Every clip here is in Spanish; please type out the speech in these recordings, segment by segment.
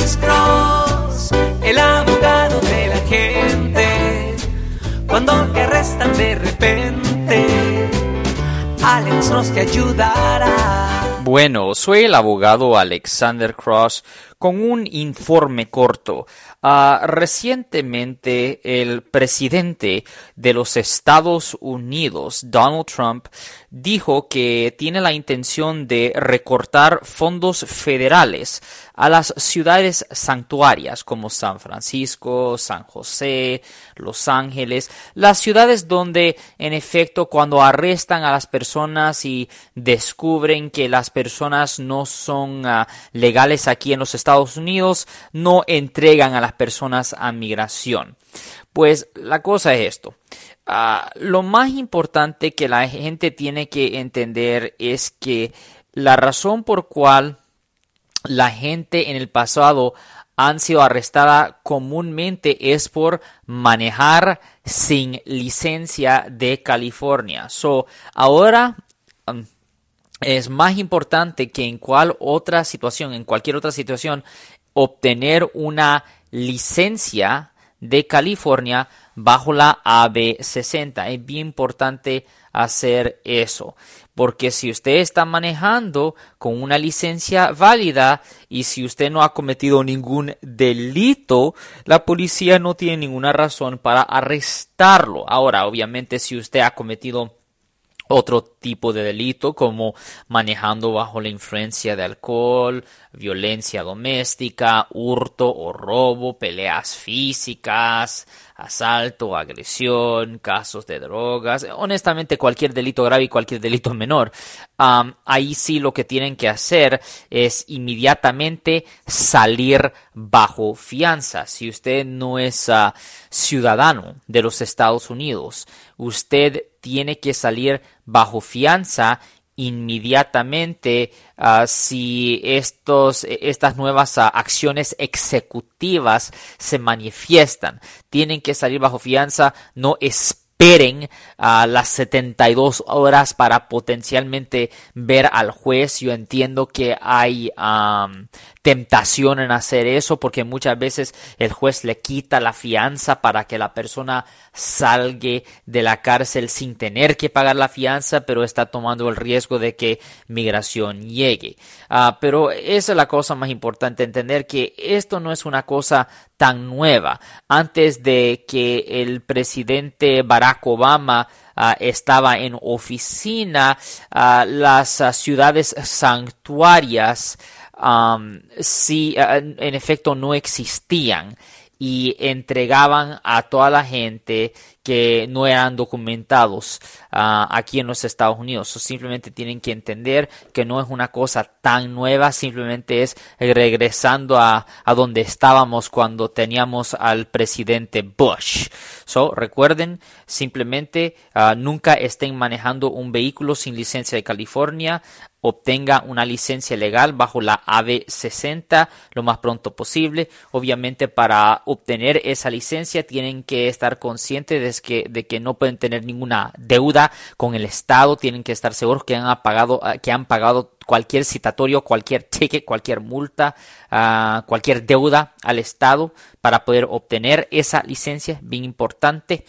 Alex Cross, el abogado de la gente. Cuando te arrestan de repente, Alex Cross te ayudará. Bueno, soy el abogado Alexander Cross con un informe corto. Uh, recientemente, el presidente de los Estados Unidos, Donald Trump, dijo que tiene la intención de recortar fondos federales a las ciudades santuarias como San Francisco, San José, Los Ángeles, las ciudades donde en efecto cuando arrestan a las personas y descubren que las personas no son uh, legales aquí en los Estados Unidos, no entregan a las personas a migración. Pues la cosa es esto. Uh, lo más importante que la gente tiene que entender es que la razón por cual la gente en el pasado han sido arrestada comúnmente es por manejar sin licencia de California. So, ahora es más importante que en cual otra situación, en cualquier otra situación, obtener una licencia de California bajo la AB60. Es bien importante hacer eso. Porque si usted está manejando con una licencia válida y si usted no ha cometido ningún delito, la policía no tiene ninguna razón para arrestarlo. Ahora, obviamente, si usted ha cometido otro tipo de delito como manejando bajo la influencia de alcohol, violencia doméstica, hurto o robo, peleas físicas, asalto, agresión, casos de drogas, honestamente cualquier delito grave y cualquier delito menor. ahí sí lo que tienen que hacer es inmediatamente salir bajo fianza. Si usted no es ah, ciudadano de los Estados Unidos, usted tiene que salir bajo fianza inmediatamente uh, si estos, estas nuevas uh, acciones ejecutivas se manifiestan. Tienen que salir bajo fianza, no esperen a las 72 horas para potencialmente ver al juez. Yo entiendo que hay tentación en hacer eso porque muchas veces el juez le quita la fianza para que la persona salga de la cárcel sin tener que pagar la fianza, pero está tomando el riesgo de que migración llegue. Ah, pero esa es la cosa más importante, entender que esto no es una cosa tan nueva. Antes de que el presidente Barack Obama ah, estaba en oficina, ah, las ciudades santuarias si en efecto no existían y entregaban a toda la gente que no eran documentados ah, aquí en los Estados Unidos. simplemente tienen que entender que no es una cosa tan nueva, simplemente es regresando a, a donde estábamos cuando teníamos al presidente Bush. So, recuerden, simplemente ah, nunca estén manejando un vehículo sin licencia de California obtenga una licencia legal bajo la AB60 lo más pronto posible. Obviamente para obtener esa licencia tienen que estar conscientes de que, de que no pueden tener ninguna deuda con el Estado, tienen que estar seguros que han pagado, que han pagado cualquier citatorio, cualquier ticket, cualquier multa, uh, cualquier deuda al Estado para poder obtener esa licencia, bien importante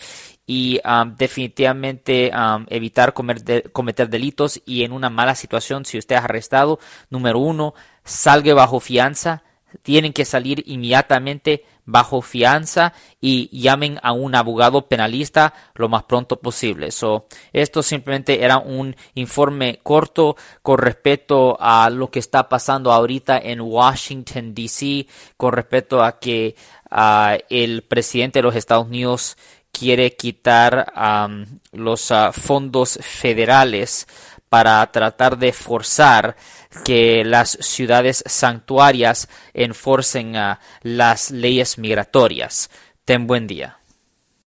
y um, definitivamente evitar cometer delitos y en una mala situación si usted es arrestado, número uno, salga bajo fianza, tienen que salir inmediatamente bajo fianza y llamen a un abogado penalista lo más pronto posible. So, esto simplemente era un informe corto con respecto a lo que está pasando ahorita en Washington DC, con respecto a que el presidente de los Estados Unidos quiere quitar los ah, fondos federales para tratar de forzar que las ciudades santuarias enforcen ah, las leyes migratorias. Ten buen día.